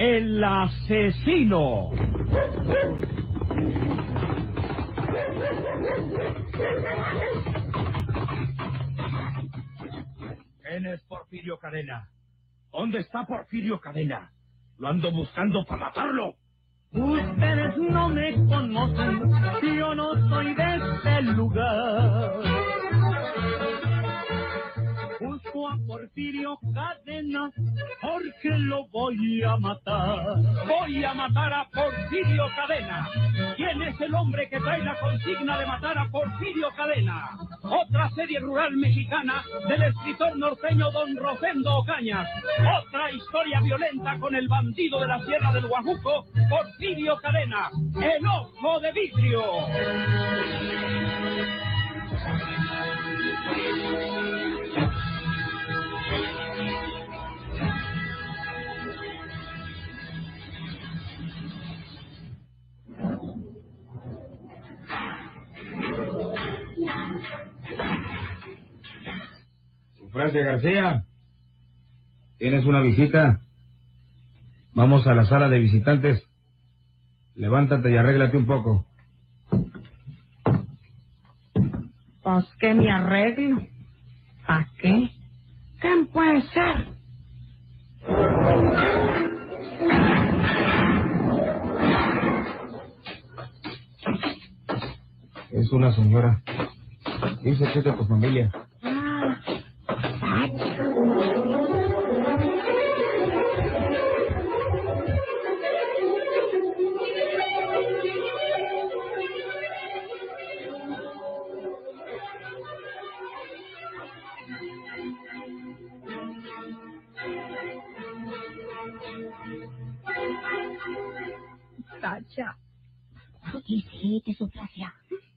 el asesino. ¿Quién es Porfirio Cadena? ¿Dónde está Porfirio Cadena? Lo ando buscando para matarlo. Ustedes no me conocen, yo no soy de este lugar. A Porfirio Cadena porque lo voy a matar. Voy a matar a Porfirio Cadena. ¿Quién es el hombre que trae la consigna de matar a Porfirio Cadena? Otra serie rural mexicana del escritor norteño don Rosendo Ocaña. Otra historia violenta con el bandido de la Sierra del Guajuco, Porfirio Cadena. El ojo de vidrio. Francia García, ¿tienes una visita? Vamos a la sala de visitantes. Levántate y arréglate un poco. Pues que me arreglo. ¿Para qué? ¿Quién puede ser? Es una señora. Dice que es de tu familia.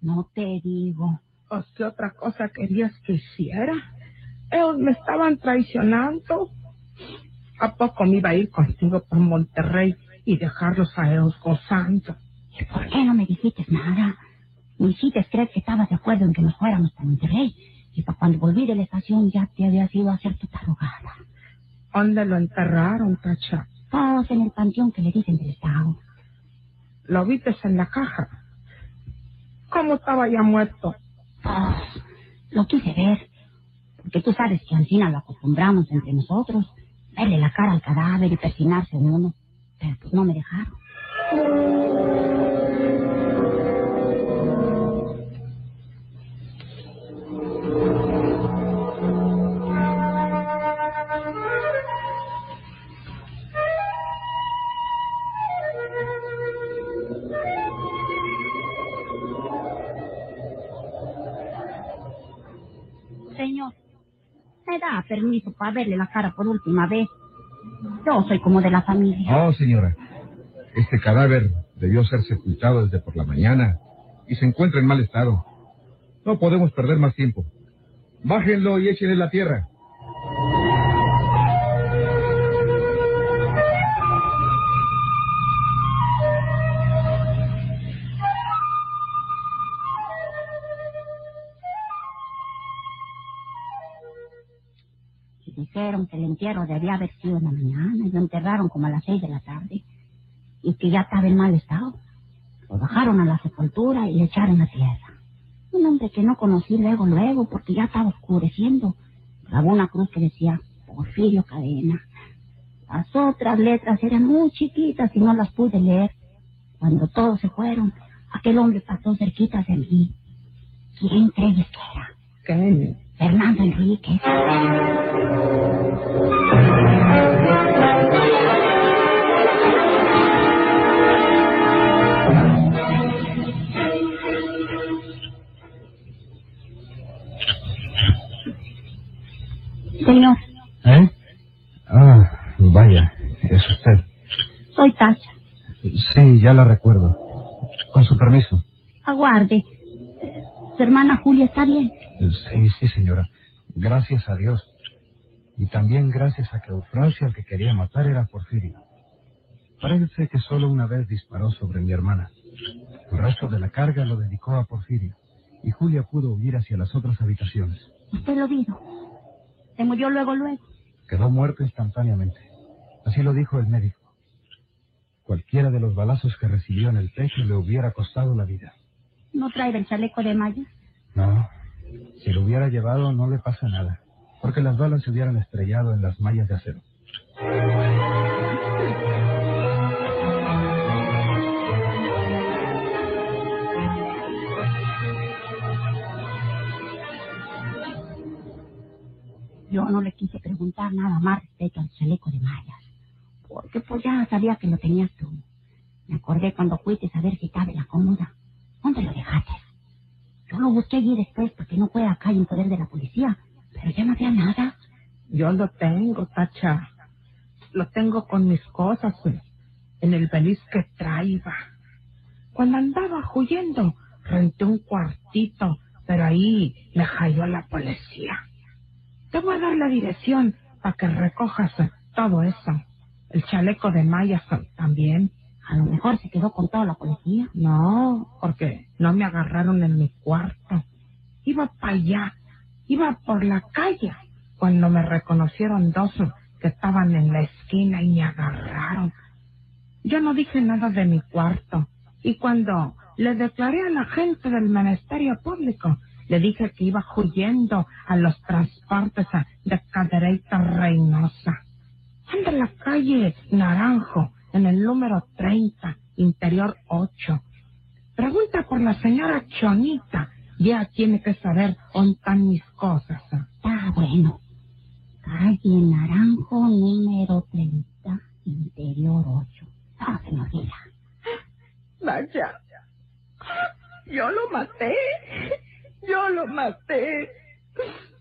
No te digo. ¿o qué otra cosa querías que hiciera? Ellos me estaban traicionando. ¿A poco me iba a ir contigo por Monterrey y dejarlos a ellos gozando? ¿Y por qué no me dijiste nada? Me hiciste creer que estabas de acuerdo en que nos fuéramos para Monterrey. Y para cuando volví de la estación ya te habías ido a hacer tu tarugada. ¿Dónde lo enterraron, Tacha? Todos en el panteón que le dicen del Estado. ¿Lo viste en la caja? ¿Cómo estaba ya muerto? Pues, lo quise ver. Porque tú sabes que Ancina lo acostumbramos entre nosotros. Verle la cara al cadáver y persinarse en uno. Pero pues no me dejaron. Para verle la cara por última vez. Yo soy como de la familia. Oh, señora. Este cadáver debió ser sepultado desde por la mañana y se encuentra en mal estado. No podemos perder más tiempo. Bájenlo y échenle la tierra. Dijeron que el entierro debía haber sido en la mañana y lo enterraron como a las seis de la tarde. Y que ya estaba en mal estado. Lo bajaron a la sepultura y le echaron a tierra. Un hombre que no conocí luego, luego, porque ya estaba oscureciendo. Grabó una cruz que decía Porfirio Cadena. Las otras letras eran muy chiquitas y no las pude leer. Cuando todos se fueron, aquel hombre pasó cerquita de mí. ¿Quién crees que era? ¿Qué? Fernando Enríquez. Señor, ¿Eh? Ah, vaya, es usted. soy Tacha. Sí, ya la recuerdo. Con su permiso. Aguarde. Su hermana Julia está bien. Sí, sí, señora. Gracias a Dios. Y también gracias a que Eufrasia al que quería matar era Porfirio. Parece que solo una vez disparó sobre mi hermana. El resto de la carga lo dedicó a Porfirio. Y Julia pudo huir hacia las otras habitaciones. Usted lo vio. Se murió luego, luego. Quedó muerto instantáneamente. Así lo dijo el médico. cualquiera de los balazos que recibió en el pecho le hubiera costado la vida. ¿No trae el chaleco de malla? No, si lo hubiera llevado no le pasa nada, porque las balas se hubieran estrellado en las mallas de acero. Yo no le quise preguntar nada más respecto al chaleco de mallas, porque pues ya sabía que lo tenías tú. Me acordé cuando fuiste a ver si en la cómoda. ¿Dónde lo dejaste? Yo lo busqué allí después porque no fue acá en poder de la policía, pero ya no había nada. Yo lo tengo, Tacha. Lo tengo con mis cosas en el beliz que traía. Cuando andaba huyendo, renté un cuartito, pero ahí me halló la policía. Te voy a dar la dirección para que recojas todo eso. El chaleco de eh, también. A lo mejor se quedó con toda la policía. No, porque no me agarraron en mi cuarto. Iba para allá, iba por la calle, cuando me reconocieron dos que estaban en la esquina y me agarraron. Yo no dije nada de mi cuarto. Y cuando le declaré a la gente del Ministerio Público, le dije que iba huyendo a los transportes de Cadereyta Reynosa. Anda en la calle Naranjo, en el número 30, interior 8. Pregunta por la señora Chonita. Ya tiene que saber dónde están mis cosas. Está bueno. Calle Naranjo, número 30, interior 8. Ah, se me olvida. Vaya, yo lo maté. Yo lo maté.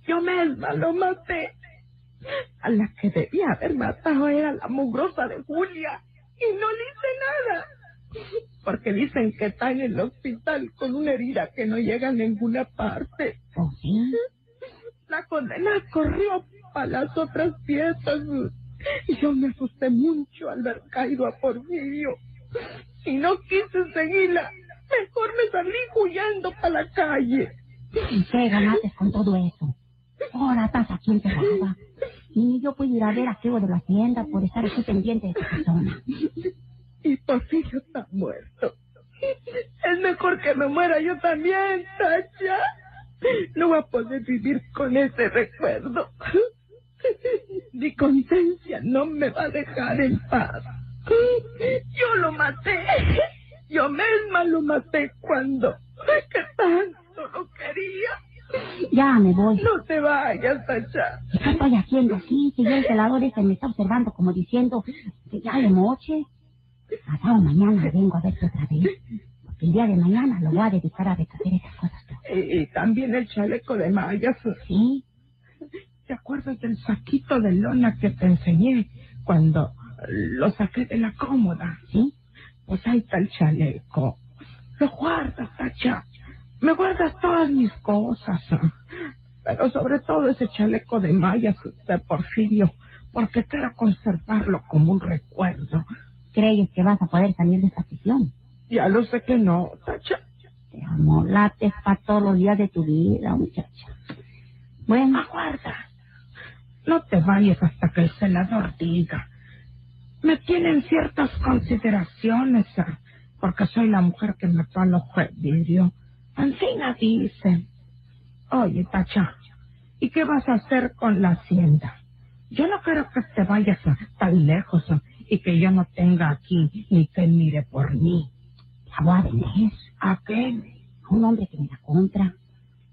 Yo misma lo maté. A la que debía haber matado era la mugrosa de Julia. Y no le hice nada. Porque dicen que está en el hospital con una herida que no llega a ninguna parte. ¿Oh, sí? La condena corrió a las otras fiestas. Y yo me asusté mucho al ver caído a Porfirio. Y no quise seguirla. Mejor me salí huyendo para la calle. ¿Y qué ganaste con todo eso? Ahora estás aquí encerrada. Y yo puedo ir a ver a Keo de la hacienda por estar aquí pendiente de esa persona. Y Porfirio está muerto. Es mejor que me muera yo también, Tacha. No voy a poder vivir con ese recuerdo. Mi conciencia no me va a dejar en paz. Yo lo maté. Yo misma lo maté cuando que tanto lo quería. Ya me voy. No te vayas, Tacha. ¿Qué estoy haciendo aquí? Si yo el celador ese me está observando como diciendo que ya le moche. Pasado mañana vengo a verte otra vez. Porque el día de mañana lo voy a dedicar a recoger esas cosas. Y, y también el chaleco de mallas. ¿Sí? ¿Te acuerdas del saquito de lona que te enseñé cuando lo saqué de la cómoda? ¿Sí? Pues ahí está el chaleco. Lo guardas, Tacha. Me guardas todas mis cosas. Pero sobre todo ese chaleco de mallas de Porfirio, porque quiero conservarlo como un recuerdo. ¿Crees que vas a poder salir de esta prisión? Ya lo sé que no, Tacha. Te amolates para todos los días de tu vida, muchacha. Bueno, Aguarda. No te vayas hasta que el celador diga. Me tienen ciertas consideraciones, porque soy la mujer que mató a los Vidrio. Ancina dicen. Oye, Tacha, ¿y qué vas a hacer con la hacienda? Yo no quiero que te vayas tan lejos y que yo no tenga aquí ni que mire por mí. voy a vender. ¿A qué? A un hombre que me la compra.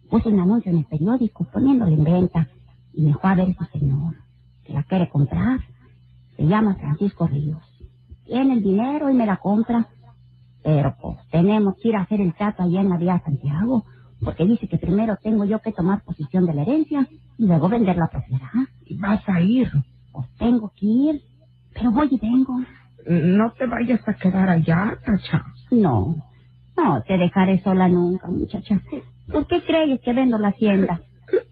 Puse un anuncio en el periódico poniéndole en venta y me fue a ver ese señor que la quiere comprar. Se llama Francisco Ríos. Tiene el dinero y me la compra. Pero pues tenemos que ir a hacer el trato allá en la vía Santiago, porque dice que primero tengo yo que tomar posesión de la herencia y luego vender la propiedad. ¿Y vas a ir? Pues tengo que ir, pero voy y vengo. No te vayas a quedar allá, Tacha. No, no te dejaré sola nunca, muchacha. ¿Por qué crees que vendo la hacienda?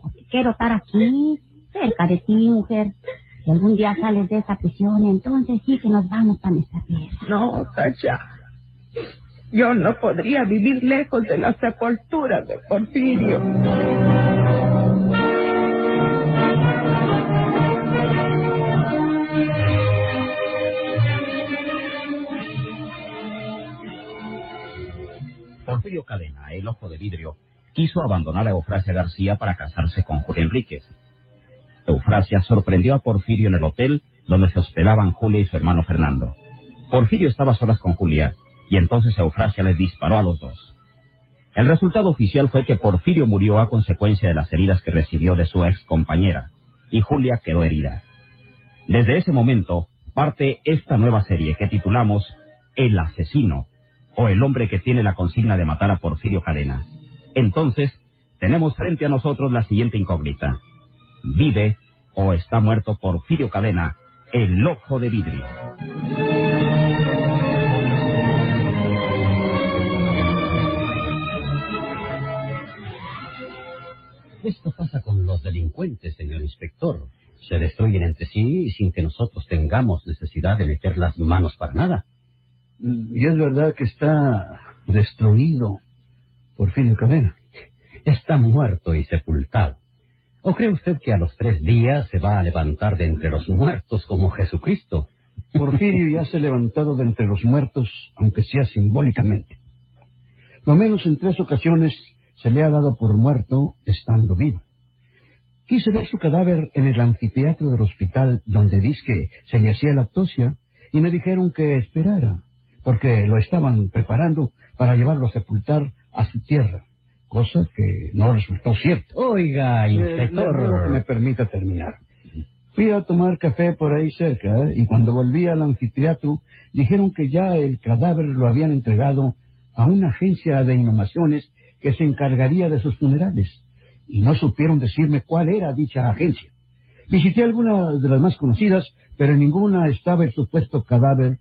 Porque quiero estar aquí, cerca de ti, mujer. Si algún día sales de esa prisión, entonces sí que nos vamos a nuestra tierra. No, Tacha. Yo no podría vivir lejos de la sepultura de Porfirio. Porfirio Cadena, el ojo de vidrio, quiso abandonar a Eufrasia García para casarse con Julia Enríquez. Eufrasia sorprendió a Porfirio en el hotel donde se hospedaban Julia y su hermano Fernando. Porfirio estaba solas con Julia y entonces Eufrasia le disparó a los dos. El resultado oficial fue que Porfirio murió a consecuencia de las heridas que recibió de su ex compañera y Julia quedó herida. Desde ese momento parte esta nueva serie que titulamos El asesino o el hombre que tiene la consigna de matar a Porfirio Cadena. Entonces, tenemos frente a nosotros la siguiente incógnita. ¿Vive o está muerto Porfirio Cadena, el ojo de vidrio? Esto pasa con los delincuentes, señor inspector. Se destruyen entre sí sin que nosotros tengamos necesidad de meter las manos para nada. Y es verdad que está destruido Porfirio Cadena. Está muerto y sepultado. ¿O cree usted que a los tres días se va a levantar de entre los muertos como Jesucristo? Porfirio ya se ha levantado de entre los muertos, aunque sea simbólicamente. Lo menos en tres ocasiones se le ha dado por muerto estando vivo. Quise ver su cadáver en el anfiteatro del hospital donde dice que se le hacía la autopsia y me dijeron que esperara, porque lo estaban preparando para llevarlo a sepultar a su tierra, cosa que no resultó cierta. Oiga, Eh, inspector. que me permita terminar. Fui a tomar café por ahí cerca y cuando volví al anfiteatro dijeron que ya el cadáver lo habían entregado a una agencia de inhumaciones que se encargaría de sus funerales y no supieron decirme cuál era dicha agencia. Visité algunas de las más conocidas, pero en ninguna estaba el supuesto cadáver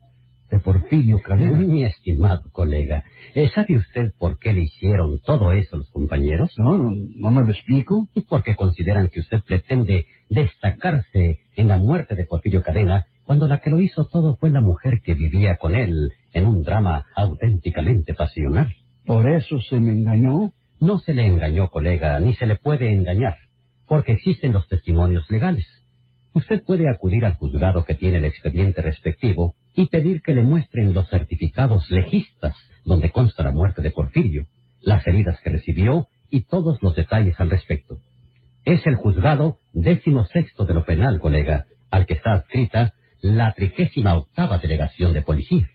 de Porfirio Cadena. Mi estimado colega, ¿eh, ¿sabe usted por qué le hicieron todo eso los compañeros? No, no, no me lo explico. Porque consideran que usted pretende destacarse en la muerte de Porfirio Cadena, cuando la que lo hizo todo fue la mujer que vivía con él en un drama auténticamente pasional. Por eso se me engañó. No se le engañó, colega, ni se le puede engañar, porque existen los testimonios legales. Usted puede acudir al juzgado que tiene el expediente respectivo y pedir que le muestren los certificados legistas donde consta la muerte de Porfirio, las heridas que recibió y todos los detalles al respecto. Es el juzgado décimo sexto de lo penal, colega, al que está adscrita la trigésima octava delegación de policía.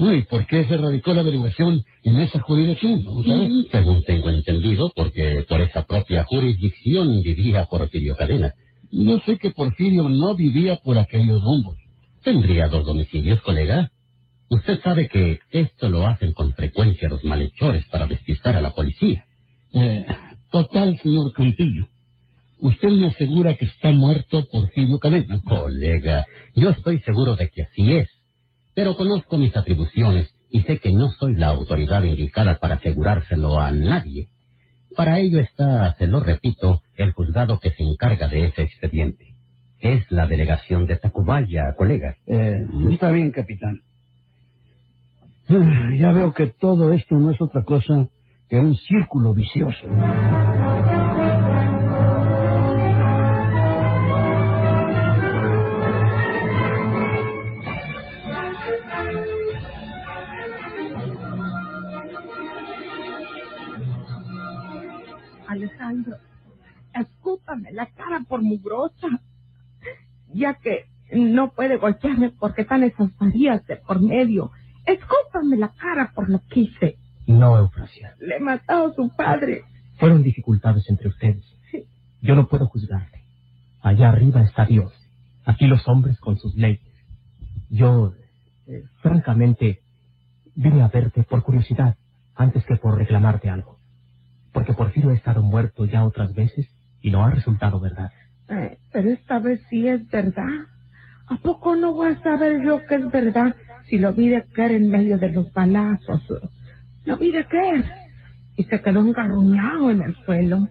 ¿Y por qué se radicó la delegación en esa jurisdicción? ¿No? Mm, Según tengo entendido, porque por esa propia jurisdicción vivía Porfirio Cadena. Yo sé que Porfirio no vivía por aquellos rumbos. ¿Tendría dos domicilios, colega? Usted sabe que esto lo hacen con frecuencia los malhechores para despistar a la policía. Eh, total, señor Campillo. Usted me asegura que está muerto Porfirio Cadena. Colega, yo estoy seguro de que así es. Pero conozco mis atribuciones y sé que no soy la autoridad indicada para asegurárselo a nadie. Para ello está, se lo repito, el juzgado que se encarga de ese expediente. Es la delegación de Tacubaya, colega. Eh, está bien, capitán. Ah, Ya veo que todo esto no es otra cosa que un círculo vicioso. Escúpame la cara por mugrosa, ya que no puede golpearme porque están esas varillas de por medio. Escúpame la cara por lo que hice. No, Eufrasia. Le he matado a su padre. Fueron dificultades entre ustedes. Sí. Yo no puedo juzgarte. Allá arriba está Dios. Aquí los hombres con sus leyes. Yo, eh, francamente, vine a verte por curiosidad antes que por reclamarte algo. Porque Porfirio ha estado muerto ya otras veces y no ha resultado verdad. Eh, pero esta vez sí es verdad. ¿A poco no voy a saber yo que es verdad si lo vi de caer en medio de los balazos? Lo vi de caer y se quedó engarruñado en el suelo.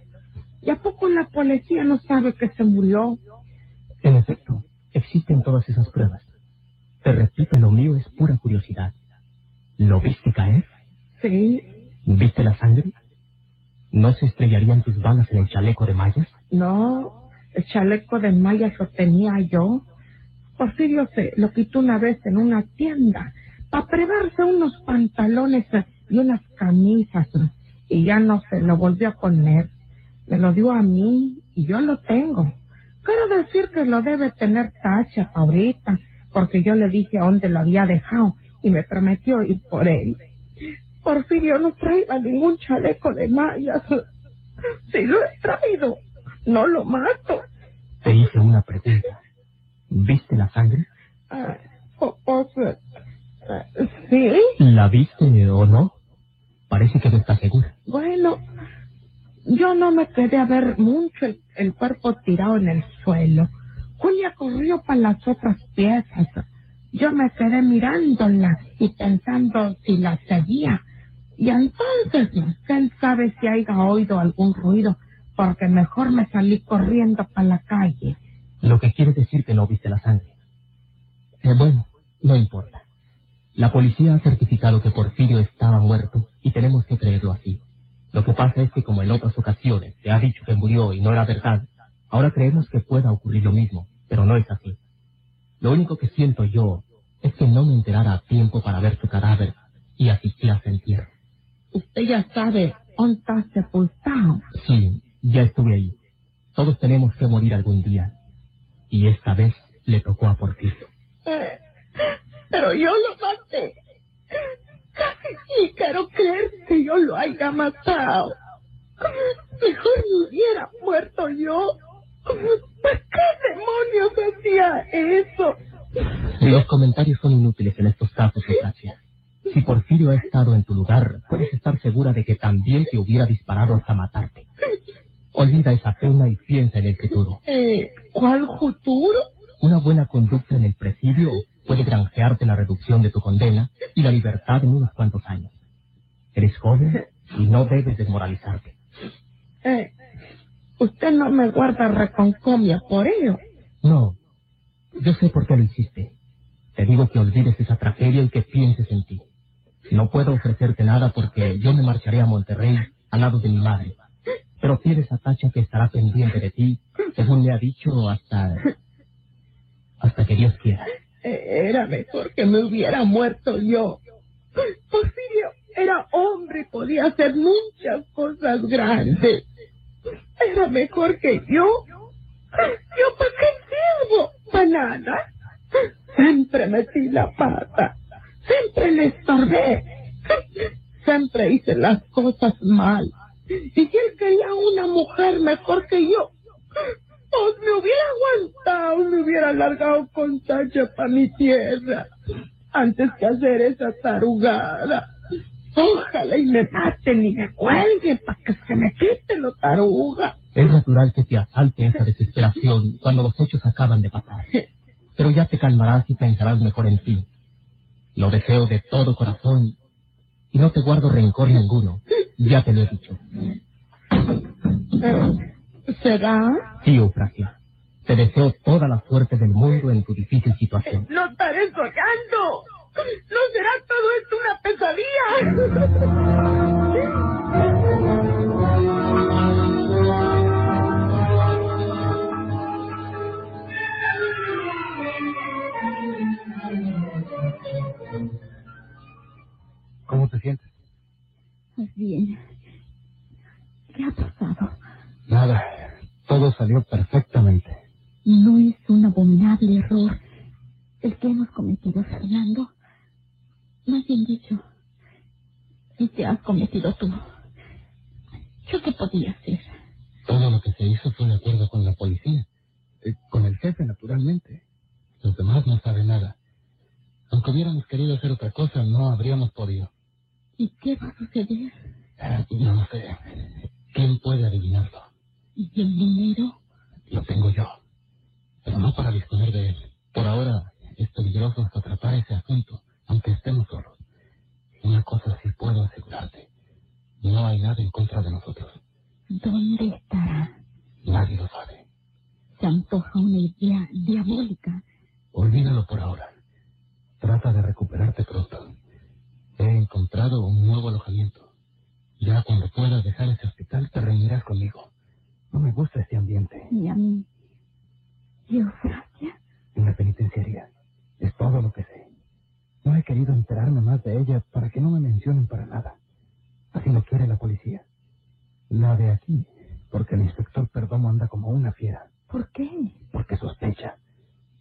¿Y a poco la policía no sabe que se murió? En efecto, existen todas esas pruebas. Te repito, lo mío es pura curiosidad. ¿Lo viste caer? Sí, ¿Viste la sangre? ¿No se estrellarían tus balas en el chaleco de mallas? no, el chaleco de mallas lo tenía yo. Porfirio se lo quitó una vez en una tienda para prevarse unos pantalones y unas camisas y ya no se lo volvió a poner. Me lo dio a mí y yo lo tengo. Quiero decir que lo debe tener Tacha ahorita, porque yo le dije a dónde lo había dejado y me prometió ir por él. Porfirio no traiga ningún chaleco de mallas. Si lo he traído, no lo mato. Te hice una pregunta. ¿Viste la sangre? Ah, sí. ¿La viste o no? Parece que no estás segura. Bueno, yo no me quedé a ver mucho el, el cuerpo tirado en el suelo. Julia corrió para las otras piezas. Yo me quedé mirándola y pensando si la seguía. Y entonces, él sabe si haya oído algún ruido, porque mejor me salí corriendo para la calle. Lo que quiere decir que no viste la sangre. Eh, bueno, no importa. La policía ha certificado que Porfirio estaba muerto y tenemos que creerlo así. Lo que pasa es que como en otras ocasiones se ha dicho que murió y no era verdad, ahora creemos que pueda ocurrir lo mismo, pero no es así. Lo único que siento yo es que no me enterara a tiempo para ver su cadáver y asistir a su entierro. Usted ya sabe dónde está sepultado. Sí, ya estuve ahí. Todos tenemos que morir algún día. Y esta vez le tocó a Porfirio. Eh, pero yo lo maté. Casi sí quiero creer que yo lo haya matado. Mejor me hubiera muerto yo. ¿Por qué demonios hacía eso? Los comentarios son inútiles en estos casos, Gracia. Si Porfirio ha estado en tu lugar, puedes estar segura de que también te hubiera disparado hasta matarte. Olvida esa pena y piensa en el futuro. Eh, ¿Cuál futuro? Una buena conducta en el presidio puede granjearte la reducción de tu condena y la libertad en unos cuantos años. Eres joven y no debes desmoralizarte. Eh, usted no me guarda reconcomia por ello. No, yo sé por qué lo hiciste. Te digo que olvides esa tragedia y que pienses en ti. No puedo ofrecerte nada porque yo me marcharé a Monterrey al lado de mi madre. Pero tienes a Tacha que estará pendiente de ti, según me ha dicho, hasta... hasta que Dios quiera. Era mejor que me hubiera muerto yo. Porfirio era hombre y podía hacer muchas cosas grandes. Era mejor que yo. ¿Yo para qué sirvo? Para nada. Siempre metí la pata. Siempre le estorbé. Siempre hice las cosas mal. Y si él quería una mujer mejor que yo, pues me hubiera aguantado, me hubiera largado con Tacha para mi tierra, antes que hacer esa tarugada. Ojalá y me maten y me cuelguen para que se me quite lo taruga. Es natural que te asalte esa desesperación cuando los hechos acaban de pasar. Pero ya te calmarás y pensarás mejor en ti. Lo deseo de todo corazón y no te guardo rencor ninguno. Ya te lo he dicho. ¿Será? Sí, Eufrasia. Te deseo toda la suerte del mundo en tu difícil situación. No estaré soñando. No será todo esto una pesadilla. Te sientes? Pues bien. ¿Qué ha pasado? Nada. Todo salió perfectamente. ¿No es un abominable error el que hemos cometido, Fernando? Más bien dicho, el que has cometido tú. ¿Yo qué podía hacer? Todo lo que se hizo fue de acuerdo con la policía. Eh, con el jefe, naturalmente. Los demás no saben nada. Aunque hubiéramos querido hacer otra cosa, no habríamos podido. ¿Y qué va a suceder? Eh, no lo sé. ¿Quién puede adivinarlo? ¿Y el dinero? Lo tengo yo. Pero no para disponer de él. Por ahora es peligroso hasta atrapar ese asunto, aunque estemos solos. Una cosa sí puedo asegurarte. No hay nada en contra de nosotros. ¿Dónde estará? Nadie lo sabe. Se antoja una idea diabólica. Olvídalo por ahora. Trata de recuperarte pronto. He encontrado un nuevo alojamiento. Ya cuando puedas dejar ese hospital te reunirás conmigo. No me gusta este ambiente. Y a mí. ¿Y Eufrasia? En la penitenciaría. Es todo lo que sé. No he querido enterarme más de ella para que no me mencionen para nada. Así lo quiere la policía. La de aquí, porque el inspector Perdomo anda como una fiera. ¿Por qué? Porque sospecha.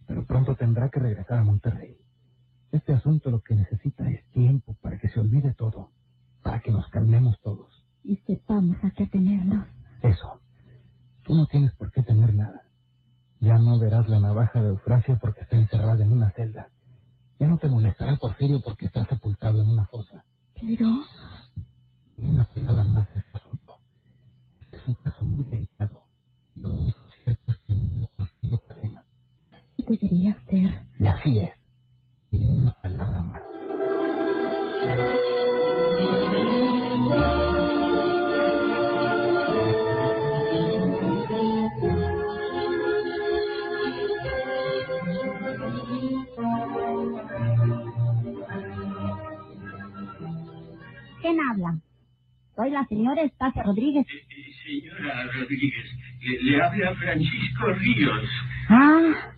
Pero pronto tendrá que regresar a Monterrey. Este asunto lo que necesita es tiempo para que se olvide todo, para que nos calmemos todos. Y sepamos a qué tenernos. Eso. Tú no tienes por qué temer nada. Ya no verás la navaja de Eufrasia porque está encerrada en una celda. Ya no te molestará Porfirio porque está sepultado en una fosa. Pero... Una pelada más de este asunto. Este es un caso muy delicado. Lo único cierto es que no. Debería ser. Y así es. Y una palabra más. ¿Quién habla? Soy la señora Estacia Rodríguez. Señora Rodríguez, le, le habla Francisco Ríos. Ah,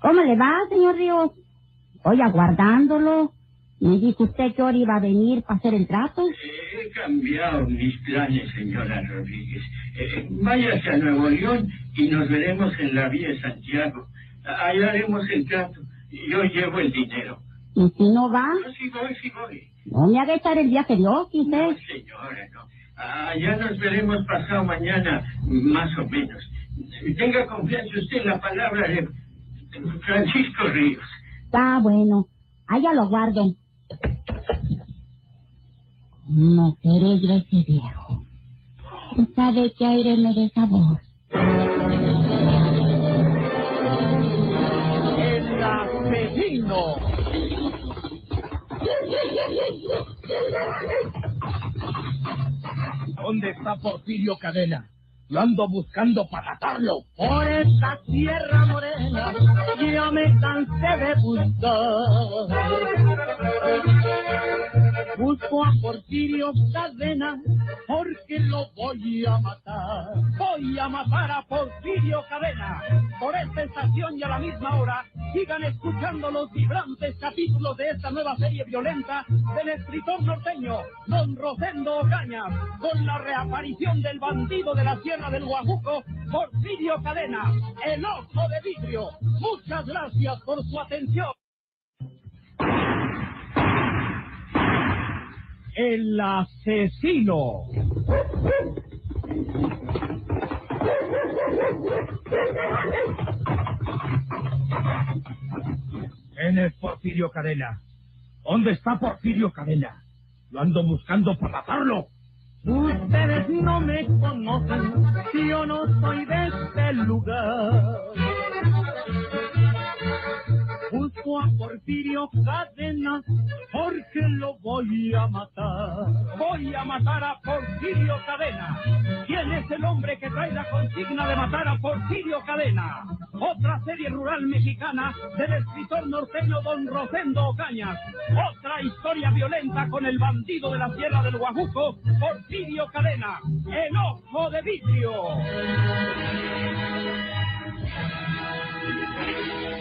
¿cómo le va, señor Ríos? Voy aguardándolo. Me dijo usted que ahora iba a venir para hacer el trato. He cambiado mis planes, señora Rodríguez. Eh, váyase a Nuevo León y nos veremos en la vía de Santiago. Ahí haremos el trato. Yo llevo el dinero. Y si no va, No, sí voy, sí voy. no me haga echar el viaje de Oquis, No, ¿eh? señora, no. Allá nos veremos pasado mañana, más o menos. Tenga confianza usted en la palabra de Francisco Ríos. Está bueno. Allá lo guardo. No seré yo ese viejo. ¿Sabe qué aire me de sabor? El asesino. ¿Dónde está Porfirio Cadena? Lo ando buscando para matarlo. Por esta tierra morena ya me cansé de buscar. Busco a Porfirio Cadena porque lo voy a matar. Voy a matar a Porfirio Cadena. Por esta estación y a la misma hora, sigan escuchando los vibrantes capítulos de esta nueva serie violenta del escritor norteño, don Rosendo Ocaña, con la reaparición del bandido de la Sierra del Guajuco, Porfirio Cadena, el ojo de vidrio. Muchas gracias por su atención. El asesino. ¿Quién es Porfirio Cadena? ¿Dónde está Porfirio Cadena? Lo ando buscando para matarlo. Ustedes no me conocen, yo no soy de este lugar. A Porfirio Cadena porque lo voy a matar. Voy a matar a Porfirio Cadena. ¿Quién es el hombre que trae la consigna de matar a Porfirio Cadena? Otra serie rural mexicana del escritor norteño don Rosendo Ocañas. Otra historia violenta con el bandido de la Sierra del Guajuco, Porfirio Cadena, el ojo de vidrio.